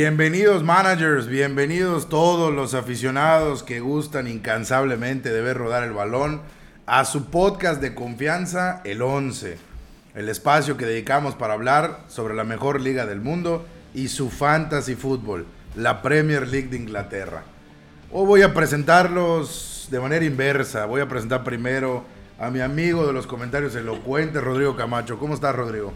Bienvenidos managers, bienvenidos todos los aficionados que gustan incansablemente de ver rodar el balón a su podcast de confianza, el 11, el espacio que dedicamos para hablar sobre la mejor liga del mundo y su fantasy fútbol, la Premier League de Inglaterra. Hoy voy a presentarlos de manera inversa, voy a presentar primero a mi amigo de los comentarios elocuentes, Rodrigo Camacho. ¿Cómo estás, Rodrigo?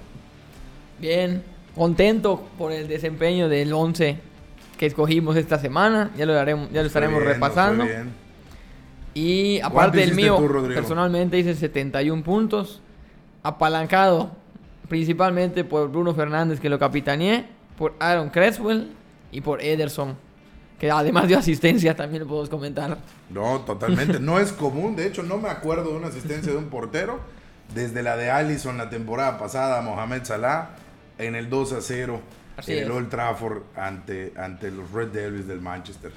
Bien, contento por el desempeño del 11 que escogimos esta semana. Ya lo, haremos, ya lo estaremos repasando. Y aparte del mío, personalmente hice 71 puntos. Apalancado principalmente por Bruno Fernández, que lo capitaneé, por Aaron Creswell y por Ederson, que además de asistencia también lo puedo comentar. No, totalmente. no es común. De hecho, no me acuerdo de una asistencia de un portero. Desde la de Allison la temporada pasada, Mohamed Salah en el 2 a 0 en el Old Trafford ante, ante los Red Devils del Manchester.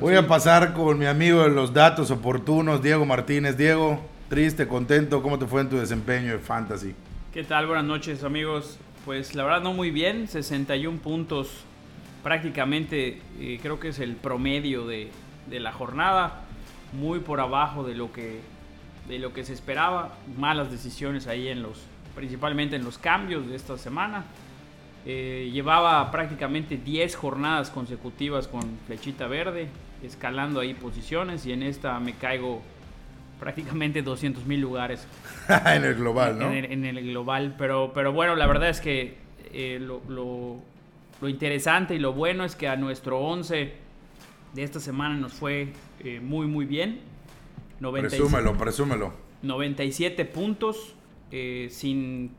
Voy a pasar con mi amigo de los datos oportunos, Diego Martínez. Diego, triste, contento, ¿cómo te fue en tu desempeño de fantasy? ¿Qué tal? Buenas noches, amigos. Pues la verdad no muy bien, 61 puntos prácticamente eh, creo que es el promedio de, de, la jornada, muy por abajo de lo que de lo que se esperaba, malas decisiones ahí en los principalmente en los cambios de esta semana. Eh, llevaba prácticamente 10 jornadas consecutivas con flechita verde, escalando ahí posiciones y en esta me caigo prácticamente 200 mil lugares. en el global, ¿no? En el, global, pero, pero bueno, la verdad es que eh, lo, lo, interesante y lo bueno es que a nuestro 11 de esta semana nos fue eh, muy, muy bien. 97, presúmelo, presúmelo. 97 puntos, eh, sin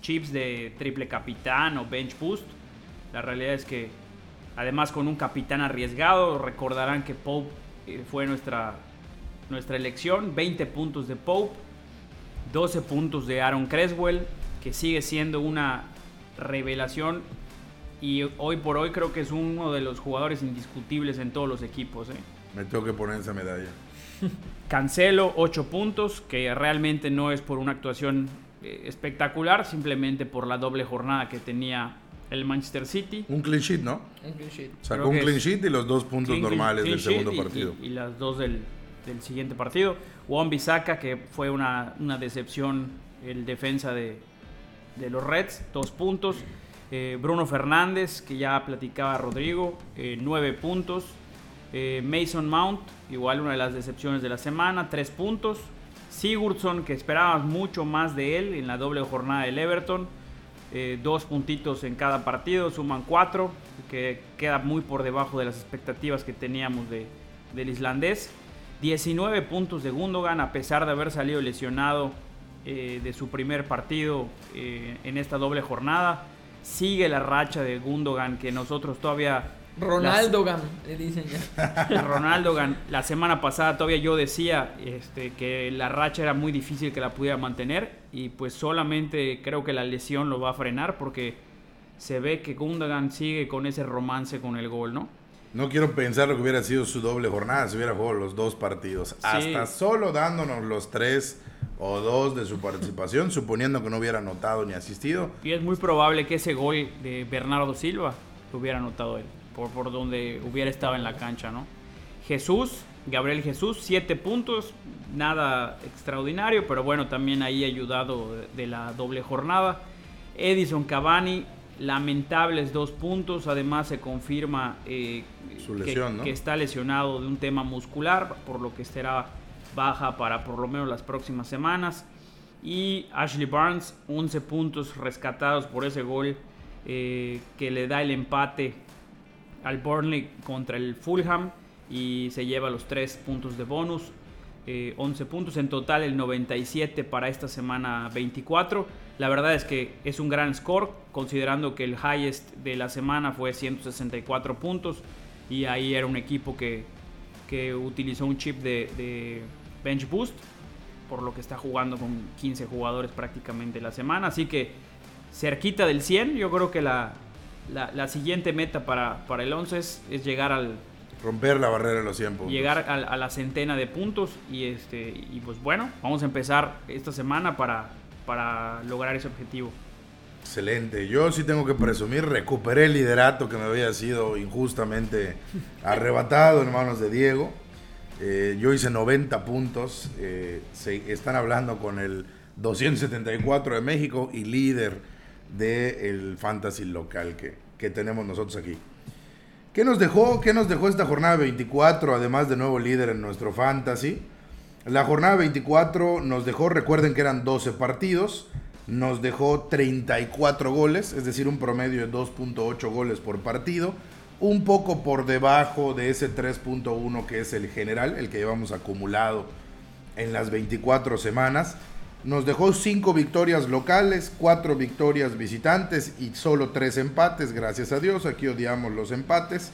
chips de triple capitán o bench boost. La realidad es que además con un capitán arriesgado, recordarán que Pope eh, fue nuestra, nuestra elección. 20 puntos de Pope, 12 puntos de Aaron Creswell, que sigue siendo una revelación y hoy por hoy creo que es uno de los jugadores indiscutibles en todos los equipos. ¿eh? Me tengo que poner esa medalla. Cancelo 8 puntos, que realmente no es por una actuación eh, espectacular, simplemente por la doble jornada que tenía el Manchester City. Un clean sheet, ¿no? Un clean sheet. Sacó un clean sheet y los dos puntos normales del segundo partido. Y, las dos del, siguiente partido. Juan Bisaca, que fue una, decepción el defensa de, los Reds, dos puntos. Eh, Bruno Fernández, que ya platicaba Rodrigo, eh, nueve puntos. Mason Mount, igual una de las decepciones de la semana, tres puntos. Sigurdsson, que esperábamos mucho más de él en la doble jornada del Everton. Eh, dos puntitos en cada partido, suman cuatro, que queda muy por debajo de las expectativas que teníamos del islandés. 19 puntos de Gundogan, a pesar de haber salido lesionado eh, de su primer partido eh, en esta doble jornada. Sigue la racha de Gundogan que nosotros todavía Ronaldo le dicen ya. Ronaldo La semana pasada todavía yo decía este, que la racha era muy difícil que la pudiera mantener y pues solamente creo que la lesión lo va a frenar porque se ve que Gundogan sigue con ese romance con el gol, ¿no? No quiero pensar lo que hubiera sido su doble jornada si hubiera jugado los dos partidos. Hasta solo dándonos los tres o dos de su participación, suponiendo que no hubiera anotado ni asistido. Y es muy probable que ese gol de Bernardo Silva lo hubiera anotado él por, donde hubiera estado en la cancha, ¿no? Jesús, Gabriel Jesús, siete puntos, nada extraordinario, pero bueno, también ahí ayudado de, la doble jornada. Edison Cavani, lamentables dos puntos, además se confirma eh, que, está lesionado de un tema muscular, por lo que estará baja para por lo menos las próximas semanas. Y Ashley Barnes, 11 puntos rescatados por ese gol eh, que le da el empate al Burnley contra el Fulham y se lleva los 3 puntos de bonus. 11 eh, puntos en total, el 97 para esta semana 24. La verdad es que es un gran score, considerando que el highest de la semana fue 164 puntos y ahí era un equipo que, que utilizó un chip de, de, bench boost, por lo que está jugando con 15 jugadores prácticamente la semana. Así que cerquita del 100, yo creo que la, la, siguiente meta para, para el 11 es, llegar al... Romper la barrera de los 100 puntos. Llegar a, la centena de puntos y, este, y pues bueno, vamos a empezar esta semana para, para lograr ese objetivo. Excelente. Yo sí tengo que presumir, recuperé el liderato que me había sido injustamente arrebatado en manos de Diego. Eh, yo hice 90 puntos. Eh, se, están hablando con el 274 de México y líder del fantasy local que, que, tenemos nosotros aquí. ¿Qué nos dejó? ¿Qué nos dejó esta jornada 24, además de nuevo líder en nuestro fantasy? La jornada 24 nos dejó, recuerden que eran 12 partidos, nos dejó 34 goles, es decir, un promedio de 2.8 goles por partido, un poco por debajo de ese 3.1 que es el general, el que llevamos acumulado en las 24 semanas. Nos dejó 5 victorias locales, 4 victorias visitantes y solo 3 empates, gracias a Dios, aquí odiamos los empates.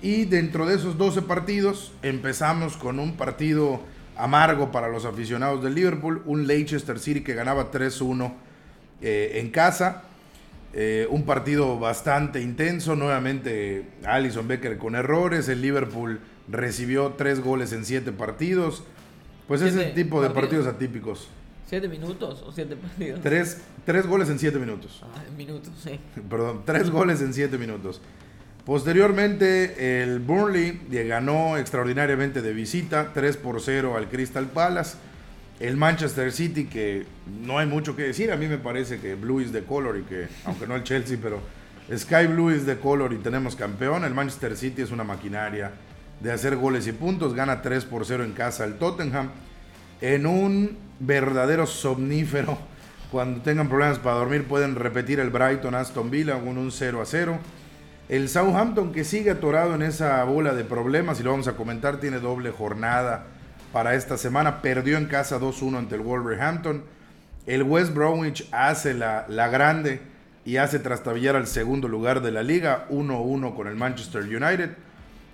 Y dentro de esos 12 partidos empezamos con un partido amargo para los aficionados del Liverpool, un Leicester City que ganaba 3-1 eh, en casa, eh, un partido bastante intenso, nuevamente Alison Becker con errores, el Liverpool recibió 3 goles en 7 partidos, pues ese tipo de partidos, atípicos. ¿7 minutos o 7 partidos? 3 goles en 7 minutos. Ah, en minutos, sí. Perdón, 3 goles en 7 minutos. Posteriormente, el Burnley ganó extraordinariamente de visita, 3 por 0 al Crystal Palace. El Manchester City, que no hay mucho que decir, a mí me parece que Blue is the color y que, aunque no el Chelsea, pero Sky Blue is the color y tenemos campeón. El Manchester City es una maquinaria de hacer goles y puntos, gana 3 por 0 en casa al Tottenham. En un verdadero somnífero, cuando tengan problemas para dormir, pueden repetir el Brighton Aston Villa con un 0 a 0. El Southampton que sigue atorado en esa bola de problemas y lo vamos a comentar, tiene doble jornada para esta semana. Perdió en casa 2-1 ante el Wolverhampton. El West Bromwich hace la, la grande y hace trastabillar al segundo lugar de la liga, 1-1 con el Manchester United.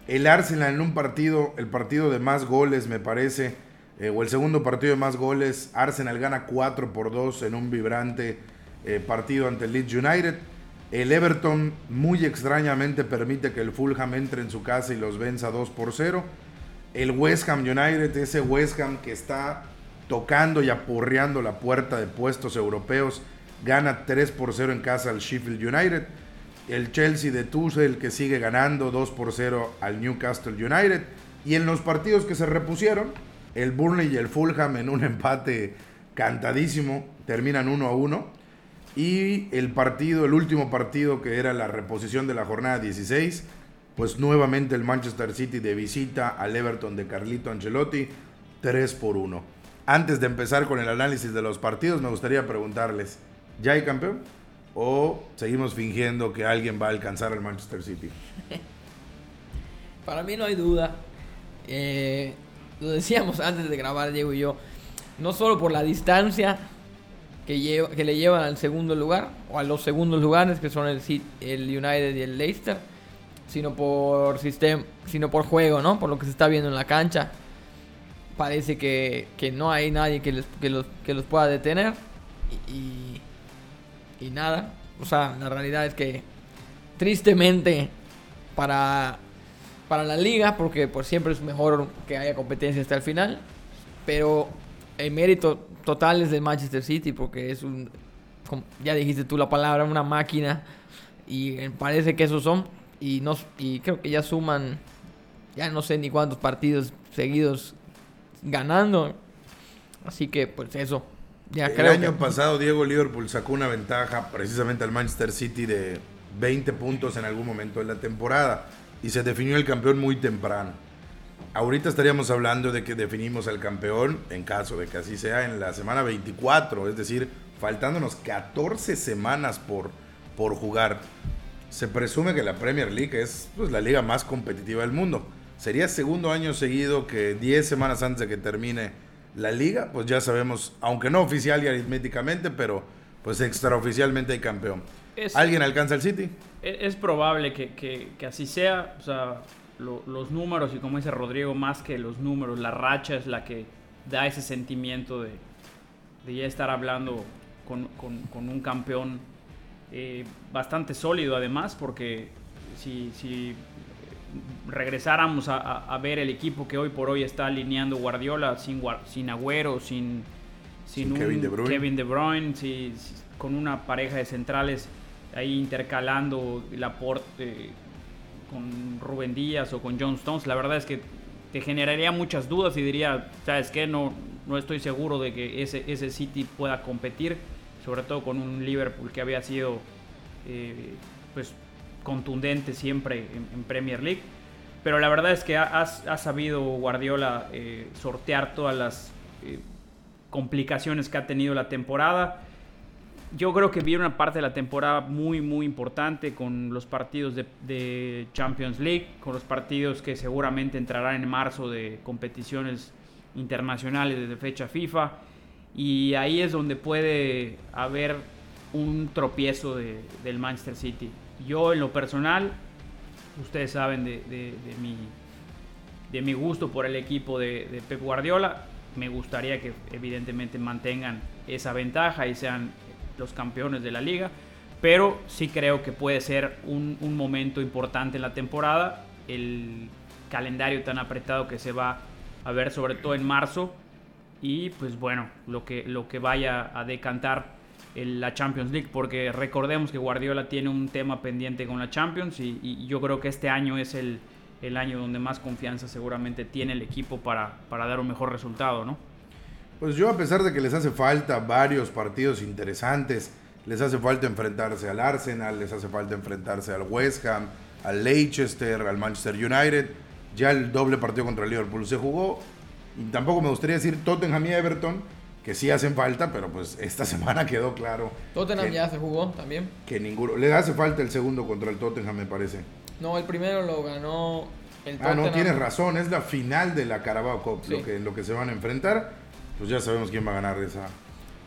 El Arsenal en un partido, el partido de más goles me parece, eh, o el segundo partido de más goles, Arsenal gana 4 por 2 en un vibrante eh, partido ante el Leeds United. El Everton muy extrañamente permite que el Fulham entre en su casa y los venza 2 por 0. El West Ham United, ese West Ham que está tocando y apurreando la puerta de puestos europeos, gana 3 por 0 en casa al Sheffield United. El Chelsea de Tuchel que sigue ganando 2 por 0 al Newcastle United. Y en los partidos que se repusieron, el Burnley y el Fulham en un empate cantadísimo terminan 1 a 1. Y el partido, el último partido que era la reposición de la jornada 16, pues nuevamente el Manchester City de visita al Everton de Carlito Ancelotti, 3 por 1. Antes de empezar con el análisis de los partidos, me gustaría preguntarles, ¿ya hay campeón? ¿O seguimos fingiendo que alguien va a alcanzar al Manchester City? Para mí no hay duda. Eh, lo decíamos antes de grabar, Diego y yo. No solo por la distancia que, que le llevan al segundo lugar, o a los segundos lugares, que son el, el United y el Leicester, sino por sistema, sino por juego, ¿no? Por lo que se está viendo en la cancha. Parece que, que no hay nadie que, les, que, los, que los pueda detener. Y, y, nada. O sea, la realidad es que tristemente para, para la liga, porque por siempre es mejor que haya competencia hasta el final. Pero el mérito totales del Manchester City porque es un, ya dijiste tú la palabra, una máquina y eh, parece que esos son y, no, y creo que ya suman, ya no sé ni cuántos partidos seguidos ganando. Así que pues eso. Ya el año pasado Diego Liverpool sacó una ventaja precisamente al Manchester City de 20 puntos en algún momento de la temporada y se definió el campeón muy temprano. Ahorita estaríamos hablando de que definimos al campeón, en caso de que así sea, en la semana 24, es decir, faltándonos 14 semanas por, por jugar. Se presume que la Premier League es pues, la liga más competitiva del mundo. Sería segundo año seguido que 10 semanas antes de que termine la liga, pues ya sabemos, aunque no oficial y aritméticamente, pero pues extraoficialmente hay campeón. ¿Alguien alcanza el City? Es, probable que, que, así sea. O sea, los números y como dice Rodrigo, más que los números, la racha es la que da ese sentimiento de, de ya estar hablando con, con, un campeón eh, bastante sólido además, porque si, si regresáramos a, a, ver el equipo que hoy por hoy está alineando Guardiola sin, sin Agüero, sin, sin, un Kevin De Bruyne, si, con una pareja de centrales ahí intercalando el aporte con Rubén Díaz o con John Stones, la verdad es que te generaría muchas dudas y diría, ¿sabes qué? No, no estoy seguro de que ese, ese City pueda competir, sobre todo con un Liverpool que había sido eh, pues, contundente siempre en, Premier League. Pero la verdad es que ha, sabido Guardiola eh, sortear todas las eh, complicaciones que ha tenido la temporada yo creo que viene una parte de la temporada muy, muy importante con los partidos de, Champions League, con los partidos que seguramente entrarán en marzo de competiciones internacionales desde fecha FIFA. Y ahí es donde puede haber un tropiezo del Manchester City. Yo en lo personal, ustedes saben de, mi, de mi gusto por el equipo de Pep Guardiola, me gustaría que evidentemente mantengan esa ventaja y sean los campeones de la liga, pero sí creo que puede ser un, momento importante en la temporada, el calendario tan apretado que se va a ver sobre todo en marzo y pues bueno, lo que, lo que vaya a decantar la Champions League, porque recordemos que Guardiola tiene un tema pendiente con la Champions y, yo creo que este año es el, el, año donde más confianza seguramente tiene el equipo para, para dar un mejor resultado, ¿no? Pues yo, a pesar de que les hace falta varios partidos interesantes, les hace falta enfrentarse al Arsenal, les hace falta enfrentarse al West Ham, al Leicester, al Manchester United. Ya el doble partido contra el Liverpool se jugó. Y tampoco me gustaría decir Tottenham y Everton, que sí hacen falta, pero pues esta semana quedó claro. Tottenham ya se jugó también. Que ninguno. Le hace falta el segundo contra el Tottenham, me parece. No, el primero lo ganó el. Ah, no, tienes razón, es la final de la Carabao Cup lo, que, lo que se van a enfrentar pues ya sabemos quién va a ganar esa,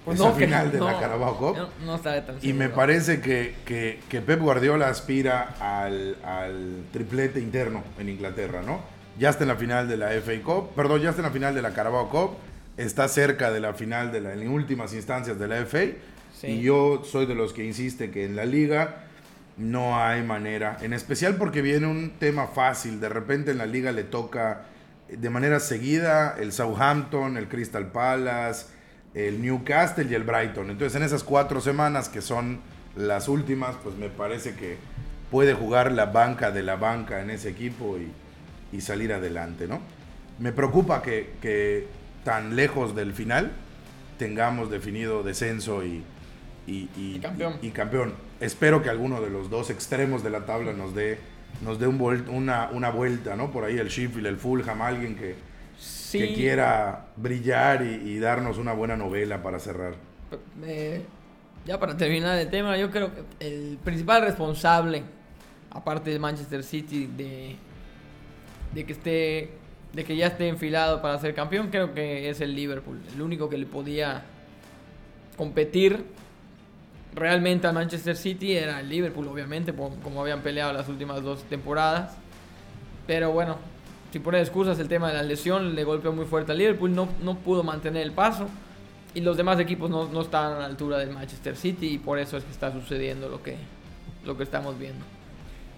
pues final de la Carabao Cup. No, tan Y me parece que, que, Pep Guardiola aspira al, triplete interno en Inglaterra, ¿no? Ya está en la final de la FA Cup, perdón, ya está en la final de la Carabao Cup, está cerca de la final de la, en últimas instancias de la FA. Y yo soy de los que insiste que en la liga no hay manera, en especial porque viene un tema fácil, de repente en la liga le toca de manera seguida el Southampton, el Crystal Palace, el Newcastle y el Brighton. Entonces en esas cuatro semanas que son las últimas, pues me parece que puede jugar la banca de la banca en ese equipo y, salir adelante, ¿no? Me preocupa que, tan lejos del final tengamos definido descenso y, y, campeón. Espero que alguno de los dos extremos de la tabla nos dé nos dé un una, una, vuelta, ¿no? Por ahí el Sheffield, el Fulham, alguien que, que quiera brillar y, darnos una buena novela para cerrar. ya para terminar el tema, yo creo que el principal responsable, aparte de Manchester City, de, de que esté de que ya esté enfilado para ser campeón, creo que es el Liverpool. El único que le podía competir realmente al Manchester City era el Liverpool, obviamente, como habían peleado las últimas dos temporadas. Pero bueno, si pone excusas el tema de la lesión, le golpeó muy fuerte al Liverpool, no, no pudo mantener el paso. Y los demás equipos no, no estaban a la altura del Manchester City y por eso es que está sucediendo lo que, lo que estamos viendo.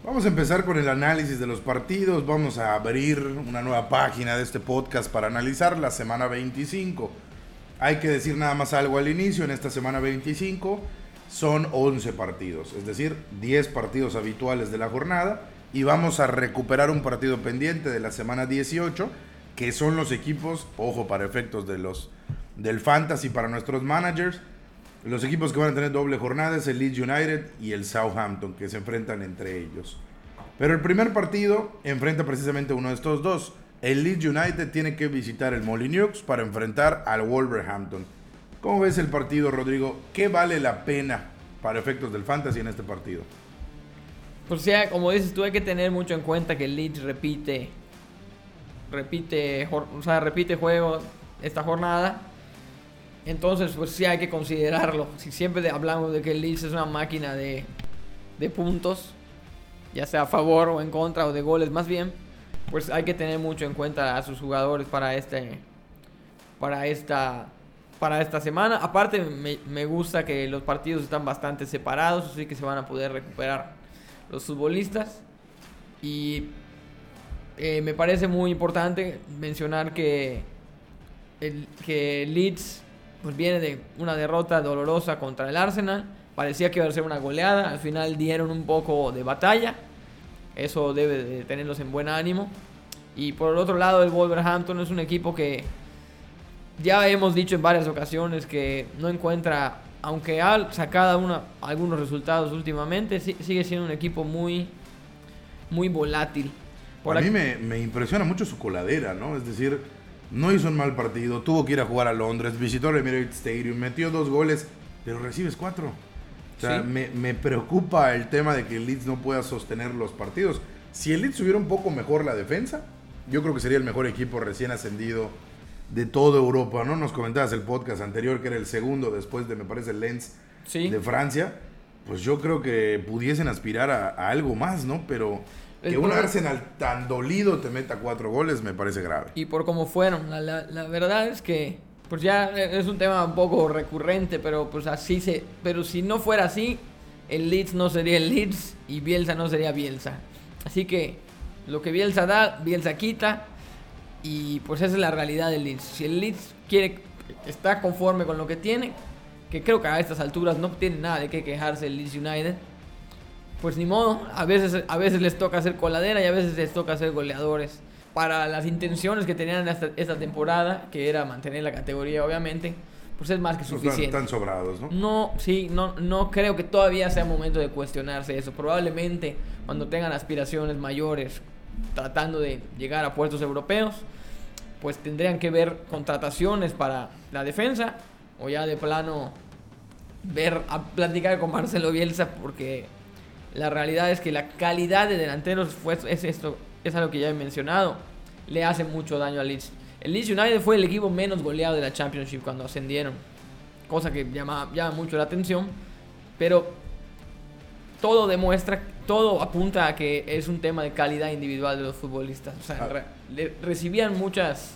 Vamos a empezar con el análisis de los partidos. Vamos a abrir una nueva página de este podcast para analizar la semana 25. Hay que decir nada más algo al inicio. En esta semana 25 son 11 partidos, es decir, 10 partidos habituales de la jornada y vamos a recuperar un partido pendiente de la semana 18, que son los equipos, ojo para efectos de los del fantasy para nuestros managers, los equipos que van a tener doble jornada es el Leeds United y el Southampton que se enfrentan entre ellos. Pero el primer partido enfrenta precisamente uno de estos dos. El Leeds United tiene que visitar el Molineux para enfrentar al Wolverhampton. ¿Cómo ves el partido, Rodrigo? ¿Qué vale la pena para efectos del fantasy en este partido? Pues sea, como dices tú, hay que tener mucho en cuenta que el Leeds repite, repite, o sea, repite juego esta jornada. Entonces, pues sí hay que considerarlo. Si siempre hablamos de que el Leeds es una máquina de, de puntos, ya sea a favor o en contra o de goles más bien, pues hay que tener mucho en cuenta a sus jugadores para este, para esta para esta semana. Aparte, me, gusta que los partidos están bastante separados, así que se van a poder recuperar los futbolistas. Y eh, me parece muy importante mencionar que, el, que Leeds pues viene de una derrota dolorosa contra el Arsenal. Parecía que iba a ser una goleada, al final dieron un poco de batalla. Eso debe de tenerlos en buen ánimo. Y por el otro lado, el Wolverhampton es un equipo que ya hemos dicho en varias ocasiones que no encuentra, aunque ha sacado una, algunos resultados últimamente, sigue siendo un equipo muy, muy volátil. Por a mí me, me, impresiona mucho su coladera, ¿no? Es decir, no hizo un mal partido, tuvo que ir a jugar a Londres, visitó el Emirates Stadium, metió dos goles, pero recibes cuatro. O sea, me, me, preocupa el tema de que el Leeds no pueda sostener los partidos. Si el Leeds hubiera un poco mejor la defensa, yo creo que sería el mejor equipo recién ascendido de toda Europa, ¿no? Nos comentabas el podcast anterior que era el segundo después de, me parece, el Lens de Francia. Pues yo creo que pudiesen aspirar a, algo más, ¿no? Pero que un Arsenal tan dolido te meta cuatro goles me parece grave. Y por cómo fueron, la, la, verdad es que, pues ya es un tema un poco recurrente, pero pues así se... Pero si no fuera así, el Leeds no sería el Leeds y Bielsa no sería Bielsa. Así que lo que Bielsa da, Bielsa quita. Y pues esa es la realidad del Leeds. Si el Leeds quiere, está conforme con lo que tiene, que creo que a estas alturas no tiene nada de qué quejarse el Leeds United, pues ni modo. A veces, a veces les toca hacer coladera y a veces les toca ser goleadores. Para las intenciones que tenían esta, esta temporada, que era mantener la categoría obviamente, pues es más que suficiente. Están, sobrados, ¿no? No, sí, no, no creo que todavía sea momento de cuestionarse eso. Probablemente cuando tengan aspiraciones mayores, tratando de llegar a puestos europeos, pues tendrían que ver contrataciones para la defensa o ya de plano ver a platicar con Marcelo Bielsa porque la realidad es que la calidad de delanteros es esto es algo que ya he mencionado le hace mucho daño al Leeds. El Leeds United fue el equipo menos goleado de la Championship cuando ascendieron cosa que llama, llama mucho la atención pero todo demuestra todo apunta a que es un tema de calidad individual de los futbolistas. O sea, ah. recibían muchas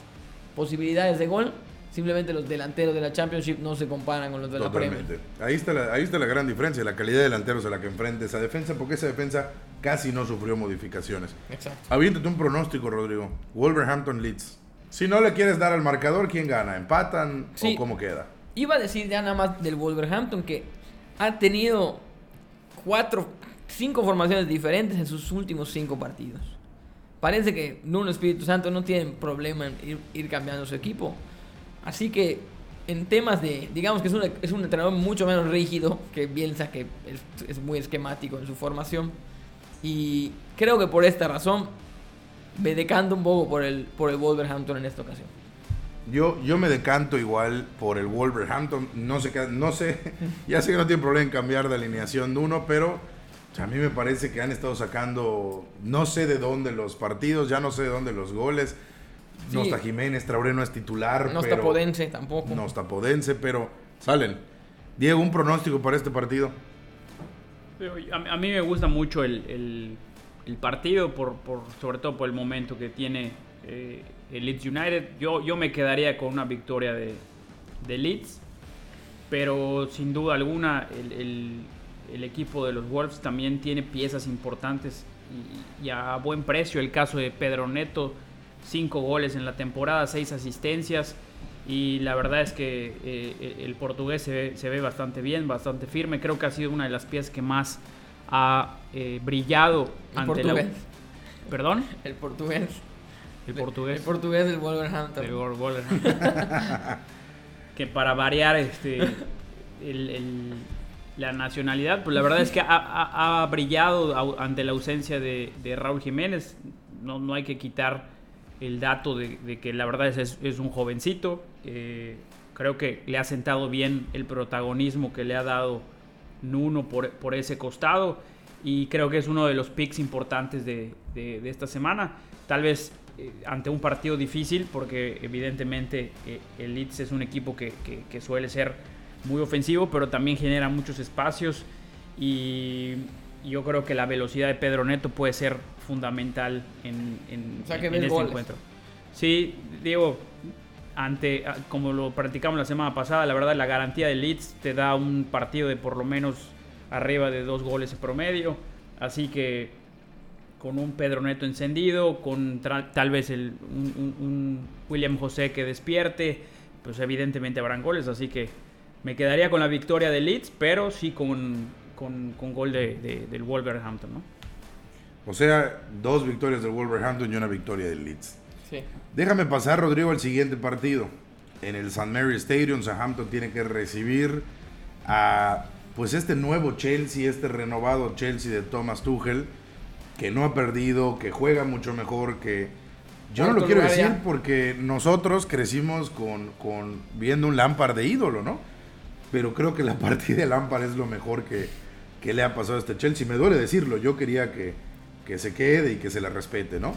posibilidades de gol. Simplemente los delanteros de la Championship no se comparan con los de la Premier. Ahí está, la, ahí está la gran diferencia, la calidad de delanteros a la que enfrenta esa defensa, porque esa defensa casi no sufrió modificaciones. Exacto. Aviéntate un pronóstico, Rodrigo. Wolverhampton Leeds. Si no le quieres dar al marcador, ¿quién gana? ¿Empatan o cómo queda? Iba a decir ya nada más del Wolverhampton que ha tenido cuatro cinco formaciones diferentes en sus últimos cinco partidos. Parece que Nuno Espíritu Santo no tiene problema en ir, cambiando su equipo. Así que en temas de, digamos que es un, es un entrenador mucho menos rígido que Bielsa, que es, es, muy esquemático en su formación. Y creo que por esta razón me decanto un poco por el, por el Wolverhampton en esta ocasión. Yo, yo me decanto igual por el Wolverhampton. No sé, no sé, ya sé que no tiene problema en cambiar de alineación de uno, pero a mí me parece que han estado sacando, no sé de dónde los partidos, ya no sé de dónde los goles. No está Jiménez, Traoré no es titular. No está Podense tampoco. No está Podense, pero salen. Diego, un pronóstico para este partido. A, mí me gusta mucho el, partido, por, sobre todo por el momento que tiene eh, el Leeds United. Yo, yo me quedaría con una victoria de, de Leeds, pero sin duda alguna el el equipo de los Wolves también tiene piezas importantes y, a buen precio. El caso de Pedro Neto, cinco goles en la temporada, seis asistencias. Y la verdad es que eh, el portugués se ve, bastante bien, bastante firme. Creo que ha sido una de las piezas que más ha eh, brillado el ante portugués. la. ¿Perdón? El portugués. El portugués. El portugués del Wolverhampton. El Wolverhampton. que para variar, este, el, la nacionalidad, pues la verdad es que ha, brillado ante la ausencia de, Raúl Jiménez. No, no, hay que quitar el dato de, que la verdad es, es, un jovencito. Eh, creo que le ha sentado bien el protagonismo que le ha dado Nuno por, por ese costado. Y creo que es uno de los picks importantes de, esta semana. Tal vez eh, ante un partido difícil, porque evidentemente eh, el Leeds es un equipo que, que suele ser muy ofensivo, pero también genera muchos espacios. Y yo creo que la velocidad de Pedro Neto puede ser fundamental en, en, este encuentro. Sí, digo, ante, como lo practicamos la semana pasada, la verdad la garantía de Leeds te da un partido de por lo menos arriba de dos goles en promedio, así que con un Pedro Neto encendido, con tal vez el, un William José que despierte, pues evidentemente habrán goles, así que me quedaría con la victoria de Leeds, pero sí con, con, gol de, del Wolverhampton, ¿no? O sea, dos victorias del Wolverhampton y una victoria del Leeds. Sí. Déjame pasar, Rodrigo, al siguiente partido. En el St. Mary Stadium, Southampton tiene que recibir a pues este nuevo Chelsea, este renovado Chelsea de Thomas Tuchel, que no ha perdido, que juega mucho mejor, que yo no lo quiero decir porque nosotros crecimos con, con viendo un Lampard de ídolo, ¿no? Pero creo que la partida de Lampard es lo mejor que, que le ha pasado a este Chelsea. Me duele decirlo, yo quería que, que se quede y que se le respete, ¿no?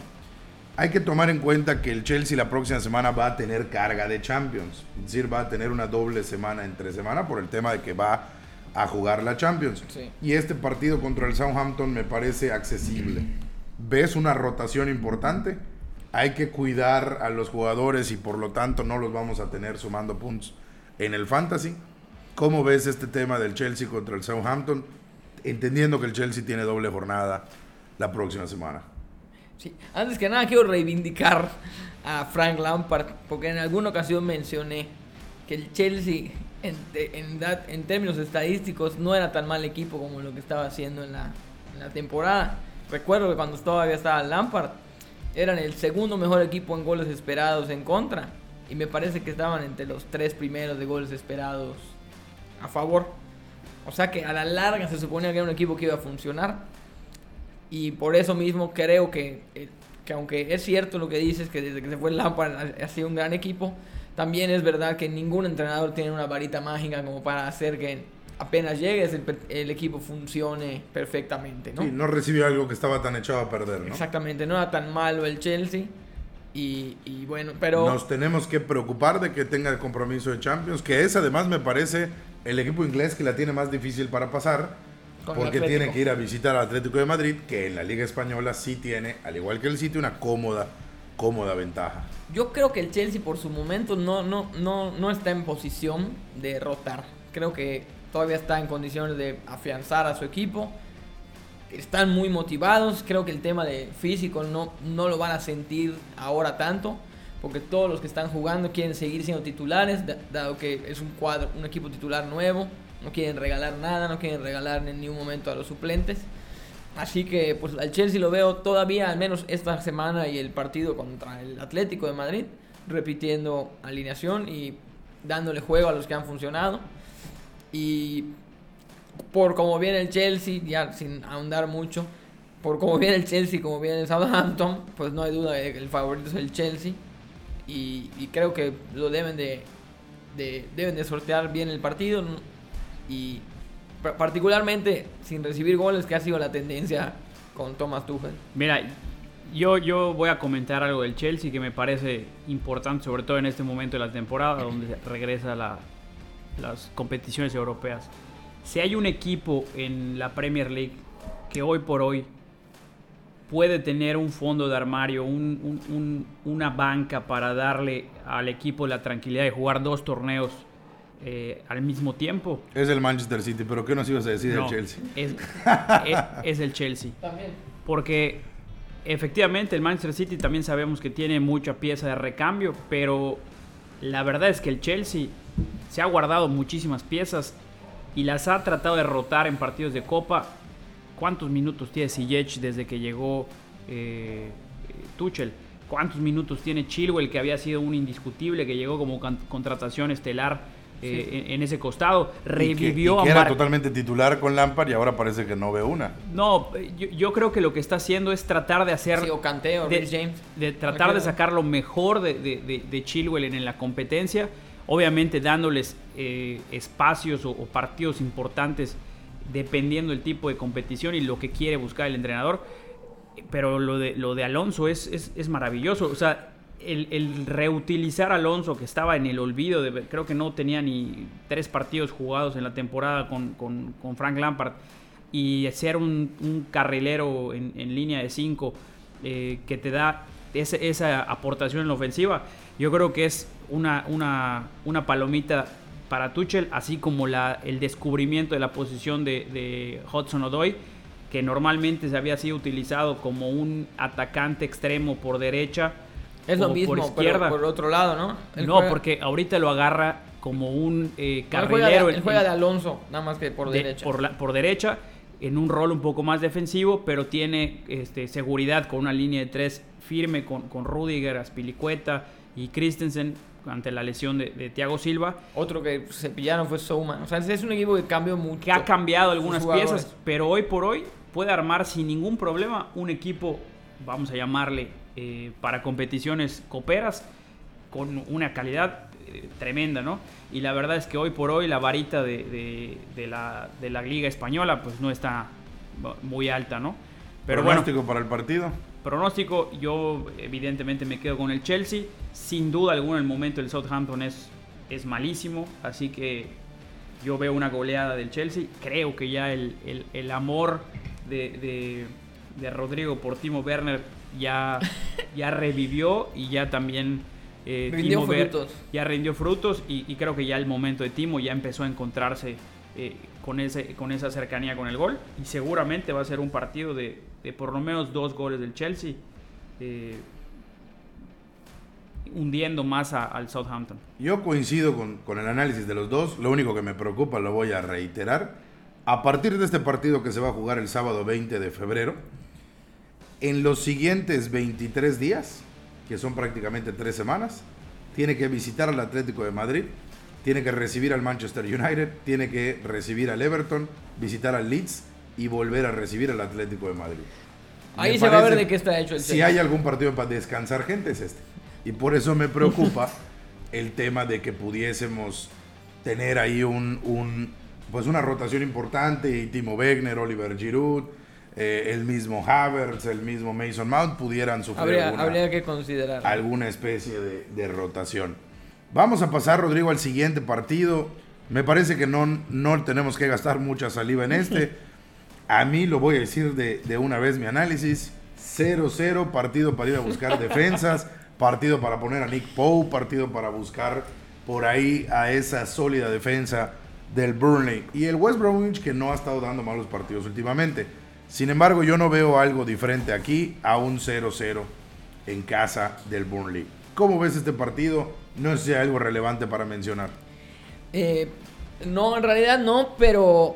Hay que tomar en cuenta que el Chelsea la próxima semana va a tener carga de Champions. Es decir, va a tener una doble semana entre semana por el tema de que va a jugar la Champions. Y este partido contra el Southampton me parece accesible. ¿Ves una rotación importante? Hay que cuidar a los jugadores y por lo tanto no los vamos a tener sumando puntos en el fantasy. ¿Cómo ves este tema del Chelsea contra el Southampton? Entendiendo que el Chelsea tiene doble jornada la próxima semana. Sí, antes que nada quiero reivindicar a Frank Lampard porque en alguna ocasión mencioné que el Chelsea en, en, términos estadísticos no era tan mal equipo como lo que estaba haciendo en la, temporada. Recuerdo que cuando todavía estaba Lampard, eran el segundo mejor equipo en goles esperados en contra. Y me parece que estaban entre los tres primeros de goles esperados a favor. O sea que a la larga se suponía que era un equipo que iba a funcionar. Y por eso mismo creo que, eh, que aunque es cierto lo que dices, que desde que se fue Lampard ha sido un gran equipo, también es verdad que ningún entrenador tiene una varita mágica como para hacer que apenas llegues el, equipo funcione perfectamente, ¿no? Sí, no recibió algo que estaba tan echado a perder, ¿no? Exactamente, no era tan malo el Chelsea. Y, bueno, pero... Nos tenemos que preocupar de que tenga el compromiso de Champions, que es además me parece el equipo inglés que la tiene más difícil para pasar, porque tiene que ir a visitar al Atlético de Madrid, que en la Liga Española sí tiene, al igual que el City, una cómoda, cómoda ventaja. Yo creo que el Chelsea por su momento no, no, no, no está en posición de rotar. Creo que todavía está en condiciones de afianzar a su equipo. Están muy motivados. Creo que el tema de físico no, no lo van a sentir ahora tanto. Porque todos los que están jugando quieren seguir siendo titulares, dado que es un cuadro, un equipo titular nuevo. No quieren regalar nada, no quieren regalar en ningún momento a los suplentes. Así que pues al Chelsea lo veo todavía, al menos esta semana y el partido contra el Atlético de Madrid, repitiendo alineación y dándole juego a los que han funcionado. Y por como viene el Chelsea, ya sin ahondar mucho, por como viene el Chelsea, como viene el Southampton, pues no hay duda que el favorito es el Chelsea. Y, creo que lo deben de, de, deben de sortear bien el partido. Y particularmente sin recibir goles, que ha sido la tendencia con Thomas Tuchel. Mira, yo, yo voy a comentar algo del Chelsea que me parece importante, sobre todo en este momento de la temporada, donde regresa la, las competiciones europeas. Si hay un equipo en la Premier League que hoy por hoy puede tener un fondo de armario, una banca para darle al equipo la tranquilidad de jugar dos torneos eh, al mismo tiempo. Es el Manchester City, pero ¿qué nos ibas a decir del Chelsea? Es, el Chelsea. Porque efectivamente el Manchester City también sabemos que tiene mucha pieza de recambio, pero la verdad es que el Chelsea se ha guardado muchísimas piezas y las ha tratado de rotar en partidos de Copa. ¿Cuántos minutos tiene Ziyech desde que llegó eh, Tuchel? ¿Cuántos minutos tiene Chilwell, que había sido un indiscutible, que llegó como contratación estelar eh, en, ese costado. Revivió que, era totalmente titular con Lampard y ahora parece que no ve una. No, yo, creo que lo que está haciendo es tratar de hacer. Sí, o Canteo, de, James. De tratar de sacar lo mejor de, de, Chilwell en, la competencia. Obviamente dándoles eh, espacios o, partidos importantes dependiendo del tipo de competición y lo que quiere buscar el entrenador. Pero lo de, lo de Alonso es, es, es maravilloso. O sea, el, reutilizar a Alonso, que estaba en el olvido, de, creo que no tenía ni tres partidos jugados en la temporada con, Frank Lampard, y ser un, carrilero en, línea de cinco eh, que te da esa aportación en la ofensiva, yo creo que es una, una, palomita para Tuchel, así como la, el descubrimiento de la posición de, de Hudson O'Doy, que normalmente se había sido utilizado como un atacante extremo por derecha Es lo mismo, por izquierda. por otro lado, ¿no? no, porque ahorita lo agarra como un eh, carrilero. él juega, de, Alonso, nada más que por derecha. Por, por derecha, en un rol un poco más defensivo, pero tiene este, seguridad con una línea de tres firme con, con Rudiger, Aspilicueta y Christensen ante la lesión de, Thiago Silva. Otro que se pillaron fue Souma. O sea, es un equipo que cambió mucho. Que ha cambiado algunas piezas, pero hoy por hoy puede armar sin ningún problema un equipo, vamos a llamarle, eh, para competiciones coperas, con una calidad eh, tremenda, ¿no? Y la verdad es que hoy por hoy la varita de, la, de la Liga Española pues no está muy alta, ¿no? Pero ¿Pronóstico para el partido? Pronóstico, yo evidentemente me quedo con el Chelsea. Sin duda alguna el momento del Southampton es, es malísimo, así que yo veo una goleada del Chelsea. Creo que ya el, amor de, Rodrigo por Timo Werner ya, ya revivió y ya también eh, rindió frutos. ya rindió frutos y, creo que ya el momento de Timo ya empezó a encontrarse eh, con, ese, con esa cercanía con el gol y seguramente va a ser un partido de, por lo menos dos goles del Chelsea eh, hundiendo más al Southampton. Yo coincido con, con el análisis de los dos, lo único que me preocupa lo voy a reiterar. A partir de este partido que se va a jugar el sábado 20 de febrero, en los siguientes 23 días, que son prácticamente tres semanas. Tiene que visitar al Atlético de Madrid, tiene que recibir al Manchester United, tiene que recibir al Everton, visitar al Leeds y volver a recibir al Atlético de Madrid. Ahí se va a ver de qué está hecho el Si hay algún partido para descansar gente es este. Y por eso me preocupa el tema de que pudiésemos tener ahí un, un, pues una rotación importante y Timo Wegner, Oliver Giroud, eh, el mismo Havertz, el mismo Mason Mount pudieran sufrir habría, que considerar alguna especie de, rotación. Vamos a pasar, Rodrigo, al siguiente partido. Me parece que no, no tenemos que gastar mucha saliva en este. A mí lo voy a decir de, de una vez mi análisis. 0-0, partido para ir a buscar defensas, partido para poner a Nick Poe, partido para buscar por ahí a esa sólida defensa del Burnley. Y el West Bromwich que no ha estado dando malos partidos últimamente. Sin embargo, yo no veo algo diferente aquí a un 0-0 en casa del Burnley. ¿Cómo ves este partido? No sé si hay algo relevante para mencionar. Eh, no, en realidad no, pero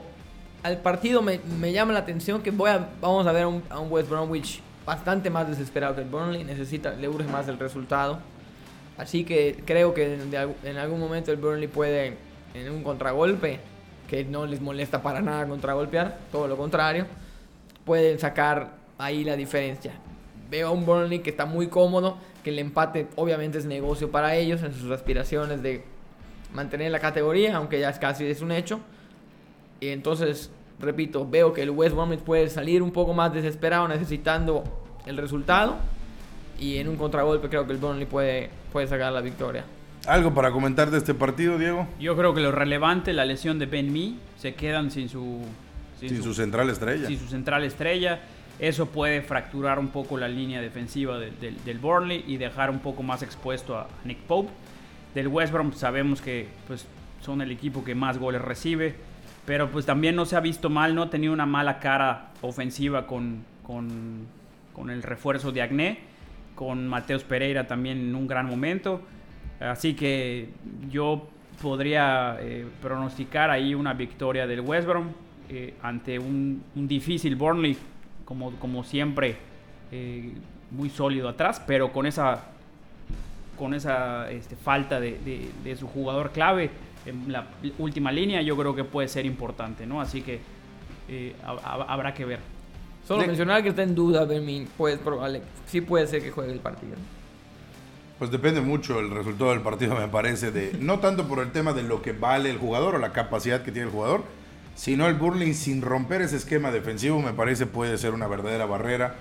al partido me, llama la atención que voy a, vamos a ver a un, West Bromwich bastante más desesperado que el Burnley. Necesita, le urge más el resultado. Así que creo que en algún momento el Burnley puede, en un contragolpe, que no les molesta para nada contragolpear, todo lo contrario pueden sacar ahí la diferencia. Veo a un Burnley que está muy cómodo, que el empate obviamente es negocio para ellos en sus aspiraciones de mantener la categoría, aunque ya es casi es un hecho. Y entonces, repito, veo que el West Bromwich puede salir un poco más desesperado necesitando el resultado. Y en un contragolpe creo que el Burnley puede, puede sacar la victoria. ¿Algo para comentar de este partido, Diego? Yo creo que lo relevante, la lesión de Ben Mee, se quedan sin su sin, su, central estrella. Sin su central estrella. Eso puede fracturar un poco la línea defensiva del Burnley y dejar un poco más expuesto a Nick Pope. Del West Brom sabemos que pues, son el equipo que más goles recibe, pero pues también no se ha visto mal, no ha tenido una mala cara ofensiva con, con, el refuerzo de Agné, con Mateos Pereira también en un gran momento. Así que yo podría eh, pronosticar ahí una victoria del West Brom eh, ante un, difícil Burnley, como, como siempre, eh, muy sólido atrás, pero con esa, con esa este, falta de, su jugador clave en la última línea, yo creo que puede ser importante, ¿no? Así que eh, habrá que ver. Solo mencionar que está en duda, Bermin, pues probable, sí puede ser que juegue el partido. Pues depende mucho el resultado del partido, me parece, de no tanto por el tema de lo que vale el jugador o la capacidad que tiene el jugador, si no, el Burling sin romper ese esquema defensivo me parece puede ser una verdadera barrera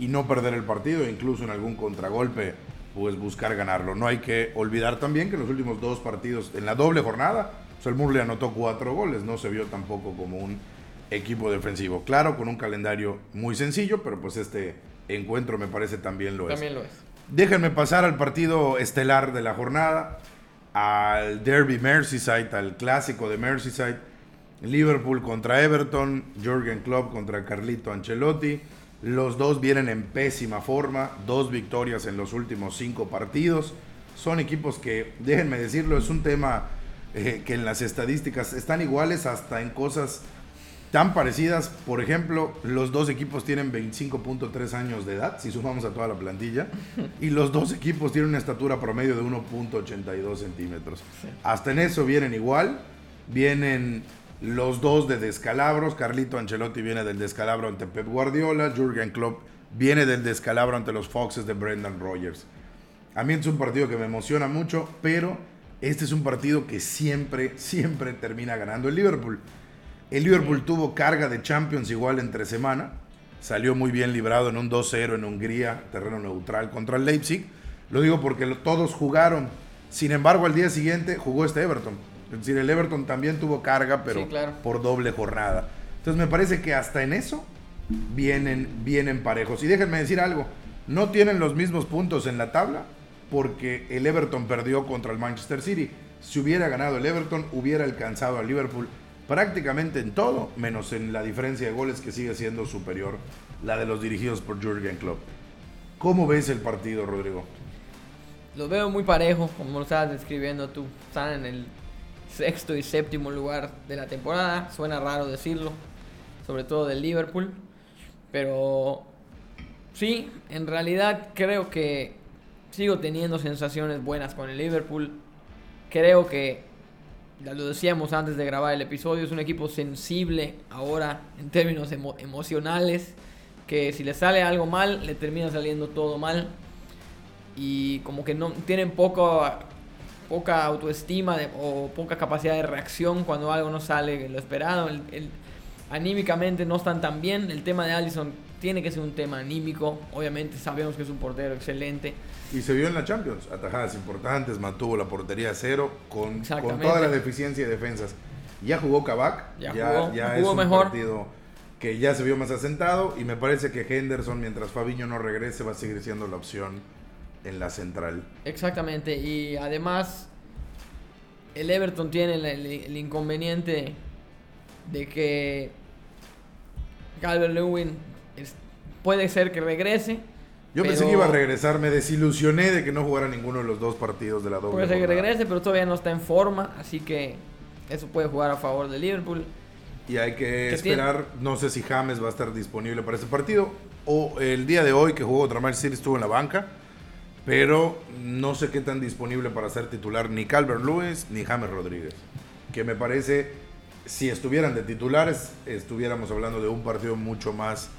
y no perder el partido, incluso en algún contragolpe, pues buscar ganarlo. No hay que olvidar también que en los últimos dos partidos, en la doble jornada, pues el Burnley anotó cuatro goles, no se vio tampoco como un equipo defensivo. Claro, con un calendario muy sencillo, pero pues este encuentro me parece también lo es. También lo es. Déjenme pasar al partido estelar de la jornada, al Derby Merseyside, al clásico de Merseyside Liverpool contra Everton, Jürgen Klopp contra Carlito Ancelotti, Los dos vienen en pésima forma, dos victorias en los últimos cinco partidos. Son equipos que, déjenme decirlo, es un tema eh, que en las estadísticas están iguales hasta en cosas tan parecidas. Por ejemplo, los dos equipos tienen 25.3 años de edad, si sumamos a toda la plantilla, y los dos equipos tienen una estatura promedio de 1.82 centímetros. Hasta en eso vienen igual. Vienen los dos de descalabros. Carlito Ancelotti viene del descalabro ante Pep Guardiola. Jürgen Klopp viene del descalabro ante los Foxes de Brendan Rodgers. A mí es un partido que me emociona mucho, pero este es un partido que siempre, siempre termina ganando el Liverpool. El Liverpool tuvo carga de Champions igual entre semana. Salió muy bien librado en un 2-0 en Hungría, terreno neutral contra el Leipzig. Lo digo porque todos jugaron. Sin embargo, al día siguiente jugó este Everton. Es decir, el Everton también tuvo carga, pero por doble jornada. Entonces me parece que hasta en eso vienen, vienen parejos. Y déjenme decir algo, no tienen los mismos puntos en la tabla porque el Everton perdió contra el Manchester City. Si hubiera ganado el Everton, hubiera alcanzado al Liverpool prácticamente en todo, menos en la diferencia de goles que sigue siendo superior la de los dirigidos por Jurgen Klopp. ¿Cómo ves el partido, Rodrigo? Lo veo muy parejo, como lo estabas describiendo tú. Están en el sexto y séptimo lugar de la temporada. Suena raro decirlo, sobre todo del Liverpool. Pero sí, en realidad creo que sigo teniendo sensaciones buenas con el Liverpool. Creo que ya lo decíamos antes de grabar el episodio, es un equipo sensible ahora en términos emocionales, que si le sale algo mal, le termina saliendo todo mal. Y como que no tienen poco, poca autoestima o poca capacidad de reacción cuando algo no sale lo esperado. El, anímicamente no están tan bien. El tema de Allison tiene que ser un tema anímico. Obviamente sabemos que es un portero excelente. Y se vio en la Champions, atajadas importantes, mantuvo la portería a cero con, con toda la deficiencia de defensas. Ya jugó Kabak, ya, ya, es un partido que ya se vio más asentado y me parece que Henderson, mientras Fabiño no regrese, va a seguir siendo la opción en la central. Exactamente, y además el Everton tiene el, inconveniente de que Calvert Lewin puede ser que regrese, yo pensé que iba a regresar, me desilusioné de que no jugara ninguno de los dos partidos de la doble. Puede ser que regrese, pero todavía no está en forma, así que eso puede jugar a favor de Liverpool. Y hay que esperar, no sé si James va a estar disponible para ese partido, o el día de hoy que jugó contra Manchester City estuvo en la banca, pero no sé qué tan disponible para ser titular ni Calvert Lewis ni James Rodríguez, que me parece, si estuvieran de titulares, estuviéramos hablando de un partido mucho más,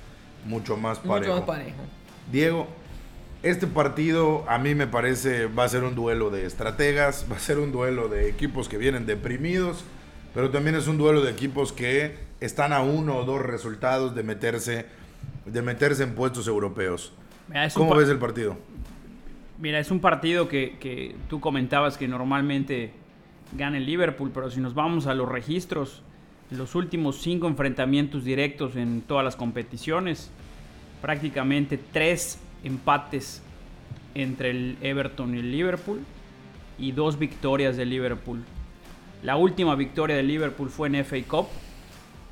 mucho más parejo. Mucho más parejo. Diego, este partido a mí me parece va a ser un duelo de estrategas, va a ser un duelo de equipos que vienen deprimidos, pero también es un duelo de equipos que están a uno o dos resultados de meterse, de meterse en puestos europeos. ¿Cómo ves el partido? Mira, es un partido que, tú comentabas que normalmente gana el Liverpool, pero si nos vamos a los registros, los últimos cinco enfrentamientos directos en todas las competiciones, prácticamente tres empates entre el Everton y el Liverpool y dos victorias del Liverpool. La última victoria del Liverpool fue en FA Cup